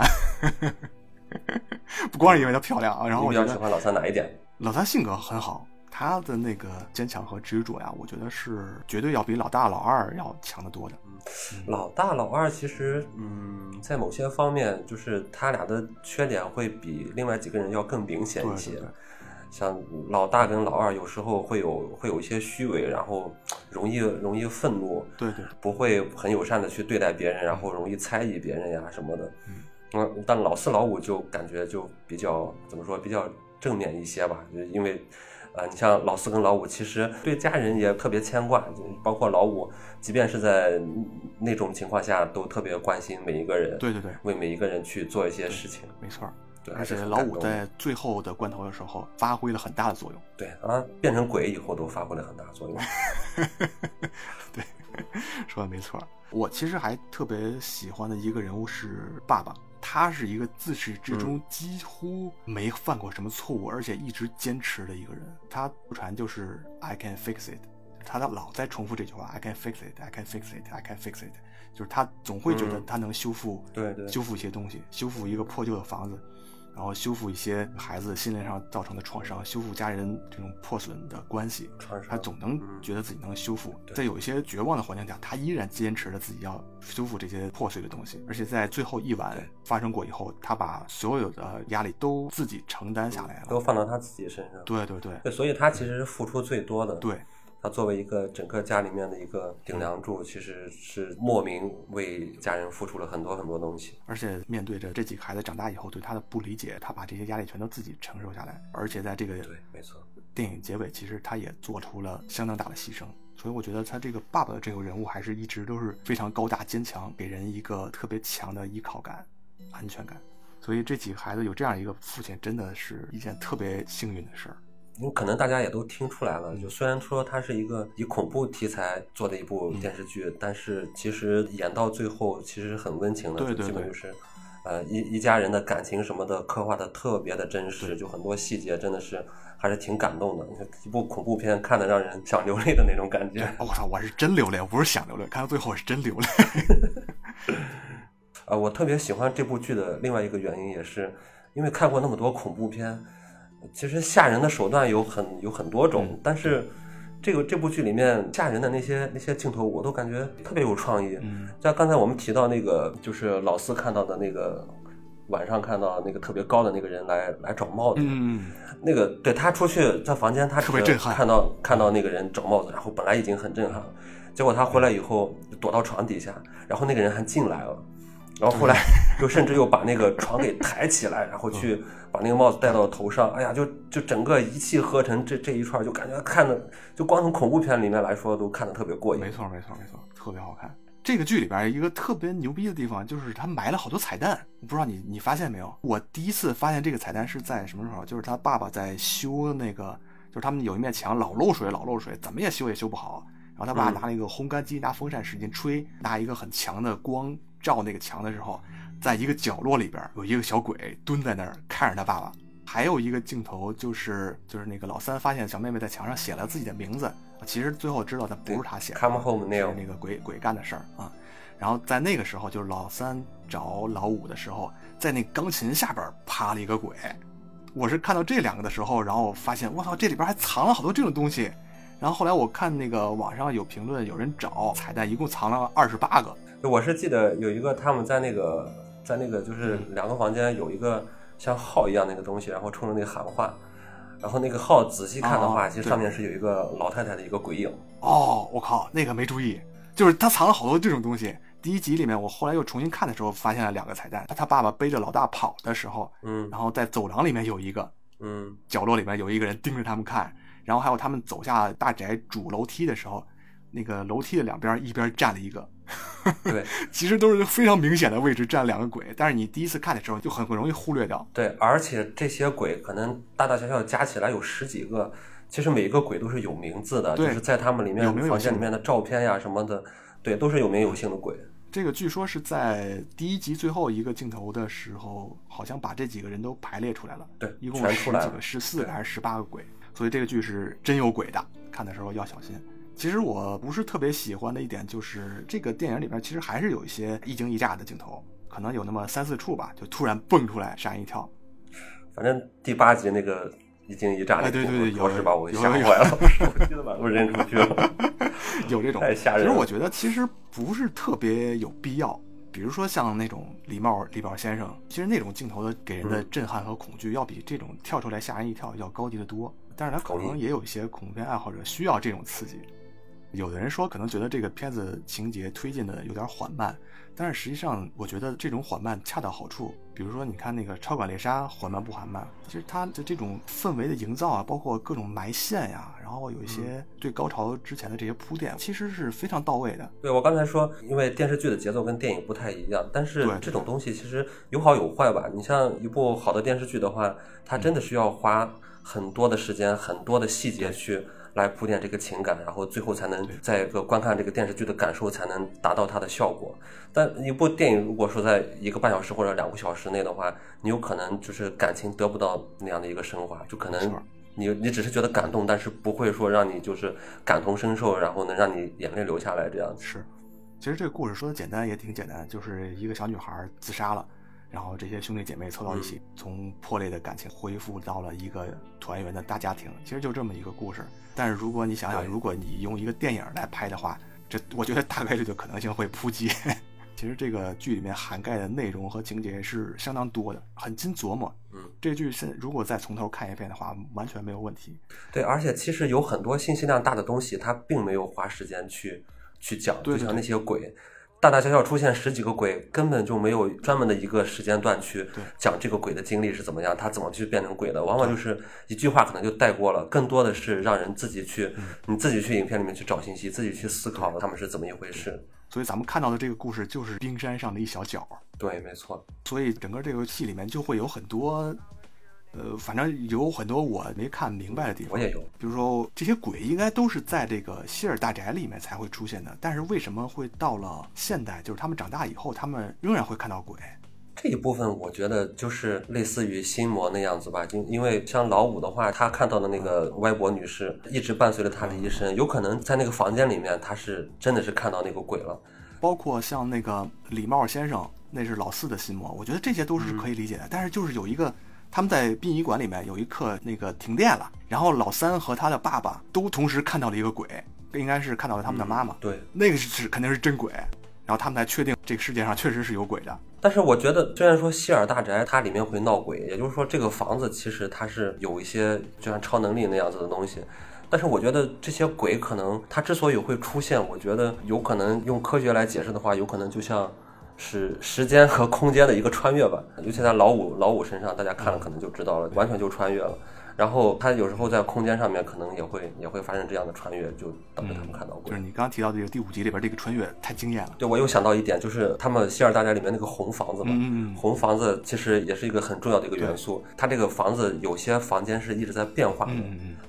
不光是因为她漂亮啊，然后我比较喜欢老三哪一点？老三性格很好。他的那个坚强和执着呀，我觉得是绝对要比老大老二要强得多的。老大老二其实，嗯，在某些方面，就是他俩的缺点会比另外几个人要更明显一些。像老大跟老二有时候会有会有一些虚伪，然后容易容易愤怒，对对，不会很友善的去对待别人，然后容易猜疑别人呀什么的。嗯，但老四老五就感觉就比较怎么说，比较正面一些吧，就因为。啊，你像老四跟老五，其实对家人也特别牵挂，包括老五，即便是在那种情况下，都特别关心每一个人。对对对，为每一个人去做一些事情。没错，对。而且老五在最后的关头的时候，发挥了很大的作用。对啊，变成鬼以后都发挥了很大的作用。对，说的没错。我其实还特别喜欢的一个人物是爸爸。他是一个自始至终几乎没犯过什么错误，而且一直坚持的一个人。他不传就是 "I can fix it"，他老在重复这句话 "I can fix it, I can fix it, I can fix it"，就是他总会觉得他能修复，对对，修复一些东西，修复一个破旧的房子。然后修复一些孩子心灵上造成的创伤，修复家人这种破损的关系，他总能觉得自己能修复。在有一些绝望的环境下，他依然坚持着自己要修复这些破碎的东西。而且在最后一晚发生过以后，他把所有的压力都自己承担下来了，都放到他自己身上。对对对，所以他其实是付出最多的。对。他作为一个整个家里面的一个顶梁柱，其实是莫名为家人付出了很多很多东西。而且面对着这几个孩子长大以后对他的不理解，他把这些压力全都自己承受下来。而且在这个对，没错，电影结尾其实他也做出了相当大的牺牲。所以我觉得他这个爸爸的这个人物还是一直都是非常高大坚强，给人一个特别强的依靠感、安全感。所以这几个孩子有这样一个父亲，真的是一件特别幸运的事儿。因为可能大家也都听出来了，就虽然说它是一个以恐怖题材做的一部电视剧，但是其实演到最后其实很温情的，对对基本就是，呃一一家人的感情什么的刻画的特别的真实，就很多细节真的是还是挺感动的。你看一部恐怖片看的让人想流泪的那种感觉。我操，我是真流泪，我不是想流泪，看到最后是真流泪。呃，我特别喜欢这部剧的另外一个原因也是因为看过那么多恐怖片。其实吓人的手段有很有很多种，但是这个这部剧里面吓人的那些那些镜头，我都感觉特别有创意。像刚才我们提到那个，就是老四看到的那个晚上看到那个特别高的那个人来来找帽子，嗯那个对他出去在房间，他特别震撼，看到看到那个人找帽子，然后本来已经很震撼了，结果他回来以后躲到床底下，然后那个人还进来了。然后后来就甚至又把那个床给抬起来，然后去把那个帽子戴到头上。哎呀，就就整个一气呵成，这这一串就感觉看的，就光从恐怖片里面来说，都看的特别过瘾。没错，没错，没错，特别好看。这个剧里边一个特别牛逼的地方，就是他埋了好多彩蛋。不知道你你发现没有？我第一次发现这个彩蛋是在什么时候？就是他爸爸在修那个，就是他们有一面墙老漏水，老漏水，怎么也修也修不好。然后他爸拿了一个烘干机，拿风扇使劲吹，拿一个很强的光。照那个墙的时候，在一个角落里边有一个小鬼蹲在那儿看着他爸爸。还有一个镜头就是就是那个老三发现小妹妹在墙上写了自己的名字，其实最后知道他不是他写的，是那个鬼鬼干的事儿啊。然后在那个时候，就是老三找老五的时候，在那钢琴下边趴了一个鬼。我是看到这两个的时候，然后发现我操，这里边还藏了好多这种东西。然后后来我看那个网上有评论，有人找彩蛋，一共藏了二十八个。我是记得有一个他们在那个在那个就是两个房间有一个像号一样那个东西，然后冲着那个喊话，然后那个号仔细看的话，其实上面是有一个老太太的一个鬼影。哦，我靠，那个没注意，就是他藏了好多这种东西。第一集里面，我后来又重新看的时候，发现了两个彩蛋。他爸爸背着老大跑的时候，嗯，然后在走廊里面有一个，嗯，角落里面有一个人盯着他们看，然后还有他们走下大宅主楼梯的时候，那个楼梯的两边一边站了一个。对，其实都是非常明显的位置站两个鬼，但是你第一次看的时候就很很容易忽略掉。对，而且这些鬼可能大大小小加起来有十几个，其实每一个鬼都是有名字的，就对是在他们里面有名有姓房间里面的照片呀什么的，对，都是有名有姓的鬼。这个据说是在第一集最后一个镜头的时候，好像把这几个人都排列出来了。对一共全出来了十几个，十四个还是十八个鬼，所以这个剧是真有鬼的，看的时候要小心。其实我不是特别喜欢的一点就是这个电影里边其实还是有一些一惊一乍的镜头，可能有那么三四处吧，就突然蹦出来，吓人一跳。反正第八集那个一惊一乍的哎对，对对有着实把我给吓坏了，我记得把我扔出去了。有这种，太吓人了其实我觉得其实不是特别有必要。比如说像那种礼帽礼帽先生，其实那种镜头的给人的震撼和恐惧，要比这种跳出来吓人一跳要高级的多。但是他可能也有一些恐怖片爱好者需要这种刺激。有的人说可能觉得这个片子情节推进的有点缓慢，但是实际上我觉得这种缓慢恰到好处。比如说你看那个《超管猎杀》，缓慢不缓慢？其实它的这种氛围的营造啊，包括各种埋线呀，然后有一些对高潮之前的这些铺垫，其实是非常到位的。对我刚才说，因为电视剧的节奏跟电影不太一样，但是这种东西其实有好有坏吧。你像一部好的电视剧的话，它真的需要花很多的时间、很多的细节去来铺垫这个情感，然后最后才能在一个观看这个电视剧的感受才能达到它的效果。但一部电影如果说在一个半小时或者两个小时内的话，你有可能就是感情得不到那样的一个升华，就可能你你只是觉得感动，但是不会说让你就是感同身受，然后能让你眼泪流下来这样子。是，其实这个故事说的简单也挺简单，就是一个小女孩自杀了，然后这些兄弟姐妹凑到一起，从破裂的感情恢复到了一个团圆的大家庭，其实就这么一个故事。但是如果你想想，如果你用一个电影来拍的话，这我觉得大概率的可能性会扑街。其实这个剧里面涵盖的内容和情节是相当多的，很经琢磨。嗯，这剧现如果再从头看一遍的话，完全没有问题。对，而且其实有很多信息量大的东西，它并没有花时间去去讲，对对就像那些鬼，大大小小出现十几个鬼，根本就没有专门的一个时间段去讲这个鬼的经历是怎么样，他怎么去变成鬼的，往往就是一句话可能就带过了，更多的是让人自己去，嗯你自己去影片里面去找信息，自己去思考他们是怎么一回事。所以咱们看到的这个故事就是冰山上的一小角。对，没错，所以整个这个戏里面就会有很多，呃，反正有很多我没看明白的地方。我也有。比如说这些鬼应该都是在这个希尔大宅里面才会出现的，但是为什么会到了现代，就是他们长大以后，他们仍然会看到鬼？这一部分我觉得就是类似于心魔那样子吧，因因为像老五的话，他看到的那个歪脖女士一直伴随着他的一生，有可能在那个房间里面，他是真的是看到那个鬼了。包括像那个李茂先生，那是老四的心魔，我觉得这些都是可以理解的。但是就是有一个，他们在殡仪馆里面有一刻那个停电了，然后老三和他的爸爸都同时看到了一个鬼，应该是看到了他们的妈妈，对，那个是是肯定是真鬼，然后他们才确定这个世界上确实是有鬼的。但是我觉得，虽然说希尔大宅它里面会闹鬼，也就是说这个房子其实它是有一些就像超能力那样子的东西。但是我觉得这些鬼可能它之所以会出现，我觉得有可能用科学来解释的话，有可能就像是时间和空间的一个穿越吧。尤其在老五老五身上，大家看了可能就知道了，完全就穿越了。然后他有时候在空间上面可能也会也会发生这样的穿越，就等着他们看到鬼。就是你刚刚提到这个第五集里边这个穿越太惊艳了。对，我又想到一点，就是他们希尔大宅里面那个红房子嘛，红房子其实也是一个很重要的一个元素。它这个房子有些房间是一直在变化的，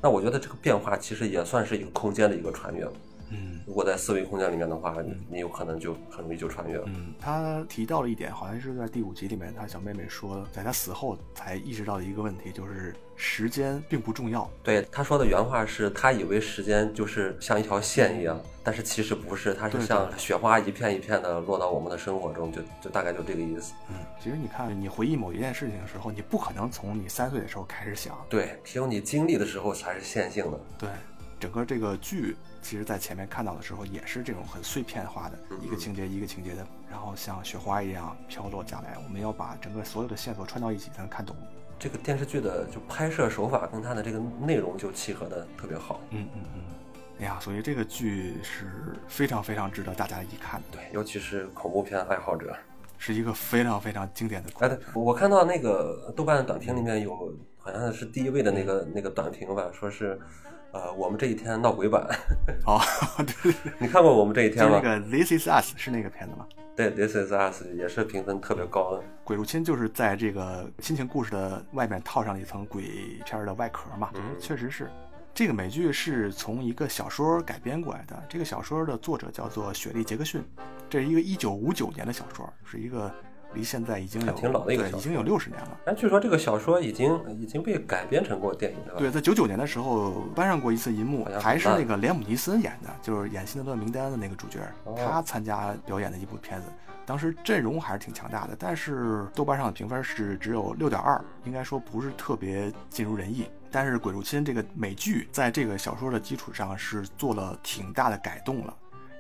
那我觉得这个变化其实也算是一个空间的一个穿越。嗯如果在四维空间里面的话，你你有可能就很容易就穿越了。嗯，他提到了一点，好像是在第五集里面，他小妹妹说，在他死后才意识到的一个问题，就是时间并不重要。对，他说的原话是他以为时间就是像一条线一样，但是其实不是，它是像雪花一片一片的落到我们的生活中，就就大概就这个意思。嗯，其实你看，你回忆某一件事情的时候，你不可能从你三岁的时候开始想。对，只有你经历的时候才是线性的。对，整个这个剧，其实在前面看到的时候，也是这种很碎片化的一个情节一个情节的，然后像雪花一样飘落下来。我们要把整个所有的线索串到一起才能看懂。这个电视剧的就拍摄手法跟它的这个内容就契合的特别好。嗯嗯嗯。哎呀，所以这个剧是非常非常值得大家一看的，对，尤其是恐怖片爱好者。是一个非常非常经典的恐哎，对，我看到那个豆瓣短评里面有，好像是第一位的那个那个短评吧，说是，呃，我们这一天闹鬼版。哦，对对对，你看过我们这一天吗？就是那个《This Is Us》是那个片子吗？对，《This Is Us》也是评分特别高的。鬼入侵就是在这个亲情故事的外面套上了一层鬼片儿的外壳嘛，嗯确实是。这个美剧是从一个小说改编过来的，这个小说的作者叫做雪莉·杰克逊，这是一个一九五九年的小说，是一个离现在已经有挺老的一个已经有六十年了。哎，据说这个小说已经已经被改编成过电影的吧？对，在九九年的时候搬上过一次银幕，还是那个连姆尼森演的，就是演《辛德勒名单》的那个主角，哦他参加表演的一部片子。当时阵容还是挺强大的，但是豆瓣上的评分是只有六点二，应该说不是特别尽如人意。但是《鬼入侵》这个美剧在这个小说的基础上是做了挺大的改动了。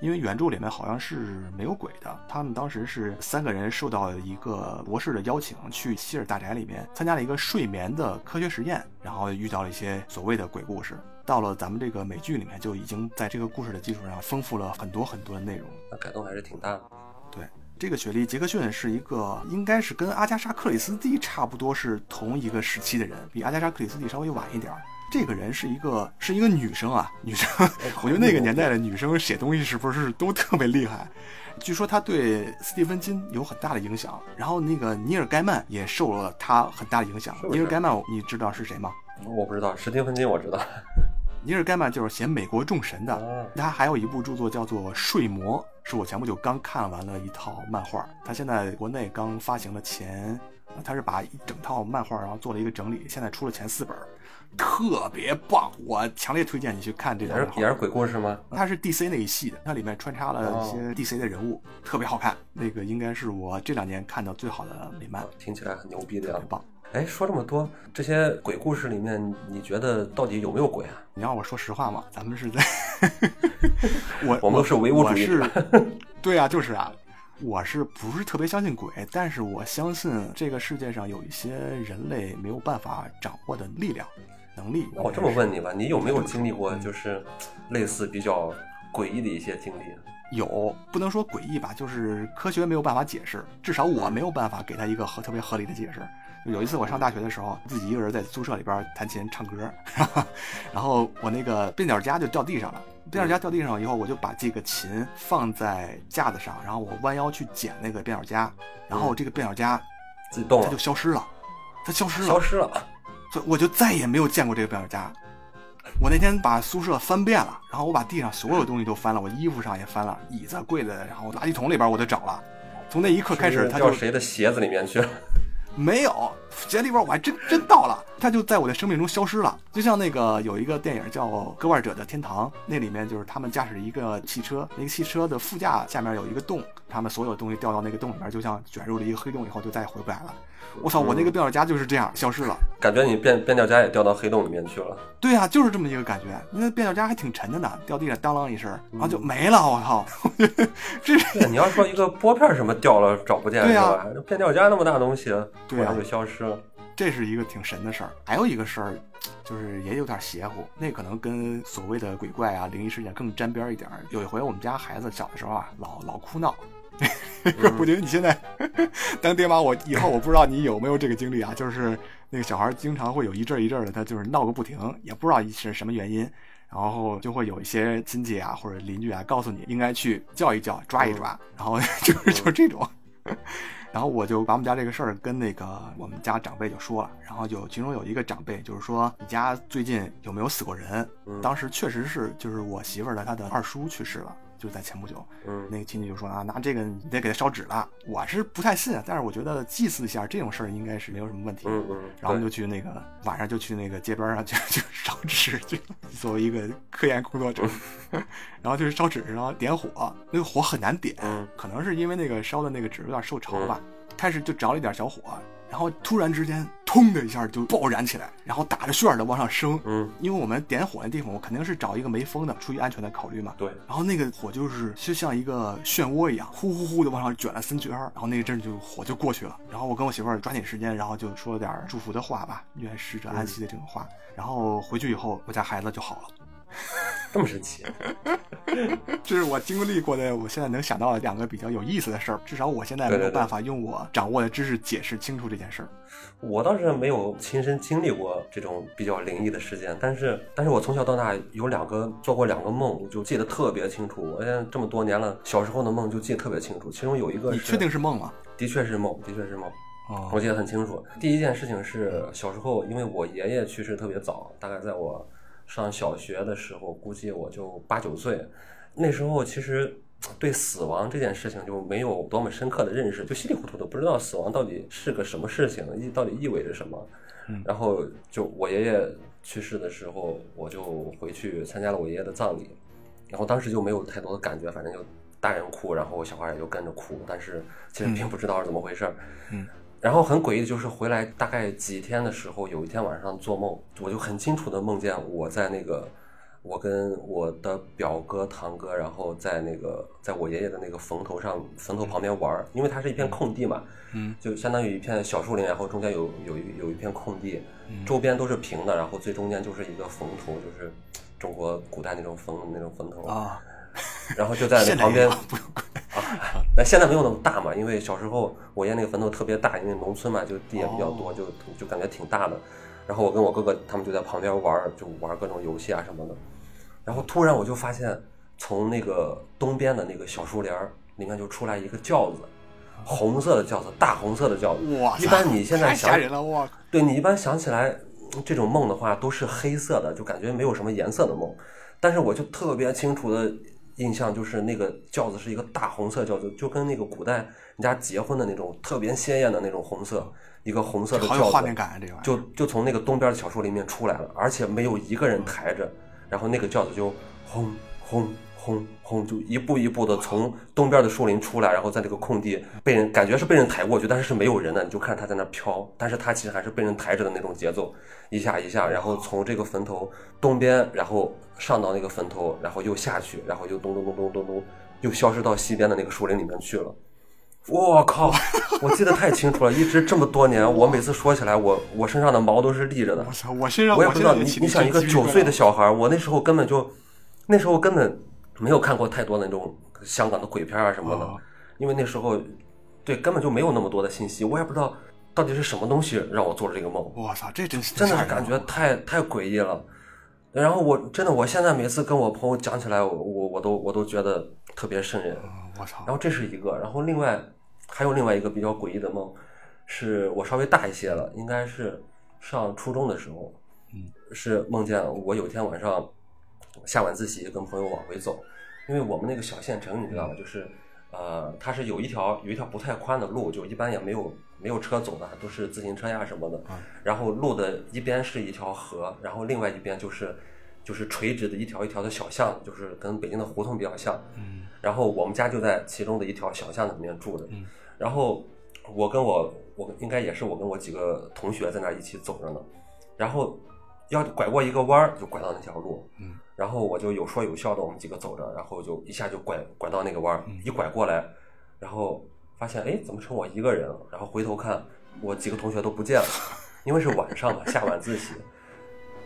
因为原著里面好像是没有鬼的，他们当时是三个人受到一个博士的邀请，去希尔大宅里面参加了一个睡眠的科学实验，然后遇到了一些所谓的鬼故事。到了咱们这个美剧里面，就已经在这个故事的基础上丰富了很多很多的内容。那改动还是挺大的。对，这个雪莉·杰克逊是一个应该是跟阿加莎·克里斯蒂差不多是同一个时期的人，比阿加莎·克里斯蒂稍微晚一点儿。这个人是一个是一个女生啊，女生，我觉得那个年代的女生写东西是不是都特别厉害？据说她对斯蒂芬金有很大的影响，然后那个尼尔·盖曼也受了她很大的影响。是是尼尔·盖曼，你知道是谁吗？我不知道，史蒂芬金我知道。尼尔·盖曼就是写《美国众神》的，啊，他还有一部著作叫做《睡魔》，是我前不久刚看完了一套漫画。他现在国内刚发行了前，呃他是把一整套漫画然后做了一个整理，现在出了前四本，特别棒，我强烈推荐你去看这也套漫画。是也是鬼故事吗？它是 DC 那一系的，它里面穿插了一些 DC 的人物，特别好看。那个应该是我这两年看到最好的美漫，听起来很牛逼的样子。棒。哎，说这么多，这些鬼故事里面，你觉得到底有没有鬼啊？你让我说实话嘛，咱们是在，我我们都是唯物主义对啊，就是啊，我是不是特别相信鬼？但是我相信这个世界上有一些人类没有办法掌握的力量、能力。那我这么问你吧，你有没有经历过嗯就是类似比较诡异的一些经历？有，不能说诡异吧，就是科学没有办法解释，至少我没有办法给他一个合特别合理的解释。有一次我上大学的时候，自己一个人在宿舍里边弹琴唱歌，然后我那个变角夹就掉地上了。变角夹掉地上以后，我就把这个琴放在架子上，然后我弯腰去捡那个变角夹，然后这个变角夹自己动了它就，消失了，它消失了，消失了。所以我就再也没有见过这个表演家。我那天把宿舍翻遍了，然后我把地上所有东西都翻了，我衣服上也翻了，椅子、柜子，然后垃圾桶里边我都找了。从那一刻开始，他就掉谁的鞋子里面去了？没有鞋里边，我还真真到了，他就在我的生命中消失了。就像那个有一个电影叫《割腕者的天堂》，那里面就是他们驾驶一个汽车，那个汽车的副驾下面有一个洞，他们所有东西掉到那个洞里面，就像卷入了一个黑洞以后就再也回不来了。我操，我那个变调夹就是这样消失了。感觉你变变调夹也掉到黑洞里面去了。对啊，就是这么一个感觉。那变调夹还挺沉的呢，掉地上当啷一声，然后就没了。我操，这是对，你要说一个拨片什么掉了找不见是对啊吧？变调夹那么大东西，突然就消失了。这是一个挺神的事儿。还有一个事儿，就是也有点邪乎，那可能跟所谓的鬼怪啊、灵异事件更沾边一点儿。有一回我们家孩子小的时候啊，老老哭闹。我觉得你现在 当爹妈，我以后我不知道你有没有这个经历啊，就是那个小孩经常会有一阵儿一阵儿的，他就是闹个不停，也不知道是什么原因，然后就会有一些亲戚啊或者邻居啊告诉你应该去叫一叫、抓一抓，然后 就是就是这种。然后我就把我们家这个事儿跟那个我们家长辈就说了，然后就其中有一个长辈就是说你家最近有没有死过人？嗯当时确实是，就是我媳妇儿的她的二叔去世了，就在前不久。嗯，那个亲戚就说啊，拿这个你得给他烧纸了。我是不太信，但是我觉得祭祀一下这种事儿应该是没有什么问题。嗯嗯，然后就去那个晚上就去那个街边上就就烧纸，就作为一个科研工作者，然后就是烧纸，然后点火，那个火很难点，嗯可能是因为那个烧的那个纸有点受潮吧，开始就着了一点小火，然后突然之间，通的一下就爆燃起来，然后打着旋儿的往上升。嗯，因为我们点火那地方，我肯定是找一个没风的，出于安全的考虑嘛。对，然后那个火就是就像一个漩涡一样，呼呼呼的往上卷了三圈儿，然后那一阵就火就过去了。然后我跟我媳妇儿抓紧时间，然后就说了点儿祝福的话吧，愿逝者安息的这种话。然后回去以后，我家孩子就好了。这么神奇。这是我经历过的，我现在能想到的两个比较有意思的事儿。至少我现在没有办法用我掌握的知识解释清楚这件事儿。我倒是没有亲身经历过这种比较灵异的事件，但是，但是我从小到大有两个做过两个梦，我就记得特别清楚。我现在这么多年了，小时候的梦就记得特别清楚。其中有一个，你确定是梦吗？的确是梦，的确是梦，哦我记得很清楚。第一件事情是小时候，因为我爷爷去世特别早，大概在我上小学的时候，估计我就八九岁，那时候其实对死亡这件事情就没有多么深刻的认识，就稀里糊涂的不知道死亡到底是个什么事情，意到底意味着什么。然后就我爷爷去世的时候，我就回去参加了我爷爷的葬礼，然后当时就没有太多的感觉，反正就大人哭，然后小孩也就跟着哭，但是其实并不知道是怎么回事。然后很诡异的就是回来大概几天的时候，有一天晚上做梦，我就很清楚的梦见我在那个，我跟我的表哥堂哥，然后在那个在我爷爷的那个坟头上，坟头旁边玩儿，因为它是一片空地嘛，嗯，就相当于一片小树林，然后中间有有一有一片空地，周边都是平的，然后最中间就是一个坟头，就是中国古代那种坟那种坟头。啊，然后就在那旁边。啊，那现在没有那么大嘛，因为小时候我爷那个坟头特别大，因为农村嘛，就地也比较多，就就感觉挺大的。然后我跟我哥哥他们就在旁边玩，就玩各种游戏啊什么的。然后突然我就发现，从那个东边的那个小树林里面就出来一个轿子，红色的轿子，大红色的轿子。哇！一般你现在想，吓人了哇！对你一般想起来这种梦的话，都是黑色的，就感觉没有什么颜色的梦。但是我就特别清楚的。印象就是那个轿子是一个大红色轿子，就跟那个古代人家结婚的那种特别鲜艳的那种红色，一个红色的轿子，画面感这个就就从那个东边的小树林里面出来了，而且没有一个人抬着，然后那个轿子就轰轰轰轰，就一步一步的从东边的树林出来，然后在这个空地被人感觉是被人抬过去，但是是没有人的，你就看他在那飘，但是他其实还是被人抬着的那种节奏，一下一下，然后从这个坟头东边，然后。上到那个坟头，然后又下去，然后又咚咚咚咚咚咚，又消失到西边的那个树林里面去了。我靠！我记得太清楚了，一直这么多年，我每次说起来，我我身上的毛都是立着的。我操！我身上我也不知道你你想一个九岁的小孩，我那时候根本就那时候根本没有看过太多的那种香港的鬼片啊什么的，因为那时候对根本就没有那么多的信息，我也不知道到底是什么东西让我做了这个梦。我操！这真是真的是感觉太太诡异了。然后我真的，我现在每次跟我朋友讲起来，我我我都我都觉得特别瘆人。我操！然后这是一个，然后另外还有另外一个比较诡异的梦，是我稍微大一些了，应该是上初中的时候，嗯，是梦见我有一天晚上下晚自习跟朋友往回走，因为我们那个小县城你知道吗？就是呃，它是有一条有一条不太宽的路，就一般也没有。没有车走的，都是自行车呀什么的。然后路的一边是一条河，然后另外一边就是就是垂直的一条一条的小巷，就是跟北京的胡同比较像。嗯。然后我们家就在其中的一条小巷子里面住着。嗯。然后我跟我我应该也是我跟我几个同学在那一起走着呢。然后要拐过一个弯儿，就拐到那条路。嗯。然后我就有说有笑的，我们几个走着，然后就一下就拐拐到那个弯儿，一拐过来，然后。发现哎，怎么剩我一个人了？然后回头看，我几个同学都不见了，因为是晚上嘛，下晚自习，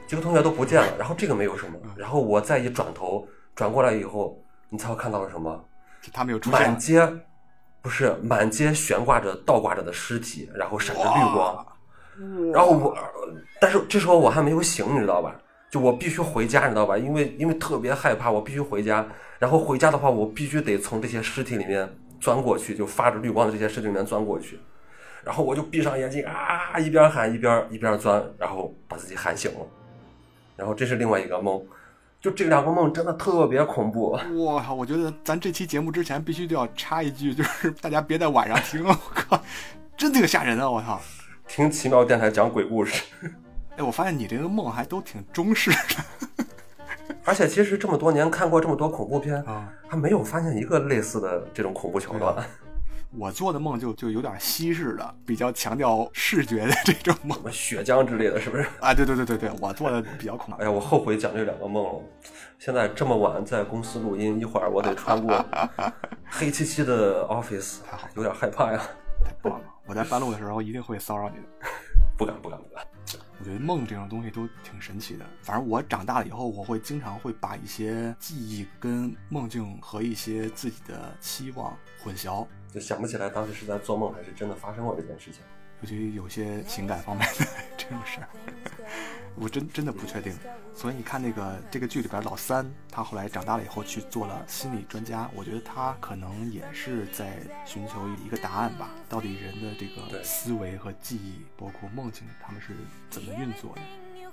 几个同学都不见了。然后这个没有什么，然后我再一转头转过来以后，你猜我看到了什么？他没有出现。满街不是满街悬挂着、倒挂着的尸体，然后闪着绿光。然后我，但是这时候我还没有醒，你知道吧？就我必须回家，你知道吧？因为因为特别害怕，我必须回家。然后回家的话，我必须得从这些尸体里面。钻过去就发着绿光的这些尸体里面钻过去，然后我就闭上眼睛啊，一边喊一边一边钻，然后把自己喊醒了。然后这是另外一个梦，就这两个梦真的特别恐怖。我靠！我觉得咱这期节目之前必须都要插一句，就是大家别在晚上听，我靠，真挺吓人的！我操，听奇妙电台讲鬼故事。哎，我发现你这个梦还都挺中式的。而且其实这么多年看过这么多恐怖片，还没有发现一个类似的这种恐怖桥段。我做的梦就就有点西式的，比较强调视觉的这种梦，什么血浆之类的，是不是？啊，对对对对对，我做的比较恐怖。哎呀，我后悔讲这两个梦了。现在这么晚在公司录音，一会儿我得穿过 黑漆漆的 office，有点害怕呀。太棒了！我在半路的时候一定会骚扰你的。不敢不敢不敢。我觉得梦这种东西都挺神奇的。反正我长大了以后，我会经常会把一些记忆跟梦境和一些自己的期望混淆，就想不起来当时是在做梦还是真的发生过这件事情。尤其有些情感方面的 这种事儿，我真真的不确定。所以你看那个这个剧里边老三，他后来长大了以后去做了心理专家，我觉得他可能也是在寻求一个答案吧。到底人的这个思维和记忆，包括梦境，他们是怎么运作的？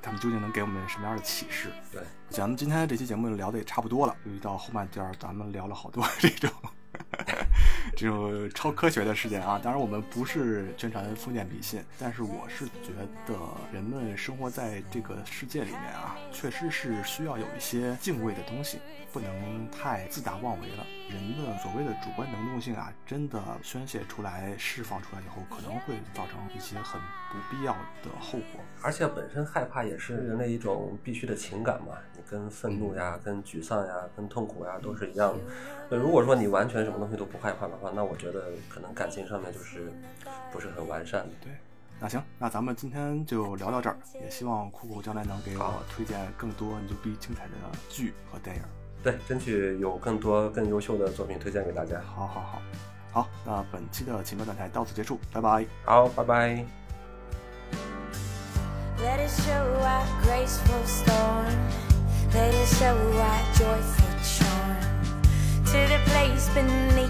他们究竟能给我们什么样的启示？对，咱们今天这期节目聊的也差不多了，由于到后半段咱们聊了好多这种。这种超科学的事件啊，当然我们不是宣传封建迷信，但是我是觉得人们生活在这个世界里面啊，确实是需要有一些敬畏的东西，不能太自大妄为了。人的所谓的主观能动性啊，真的宣泄出来、释放出来以后，可能会造成一些很不必要的后果。而且本身害怕也是人类一种必须的情感嘛，你跟愤怒呀、跟沮丧呀、跟痛苦呀都是一样的。那如果说你完全什么东西都不害怕的话，那我觉得可能感情上面就是不是很完善的。对，那行，那咱们今天就聊到这儿，也希望酷酷将来能给我推荐更多牛逼精彩的剧和电影。对，争取有更多更优秀的作品推荐给大家。好好好，好，那本期的奇妙电台到此结束，拜拜。好，拜拜。Let us show our graceful storm. Let us show our joyful charm. To the place beneath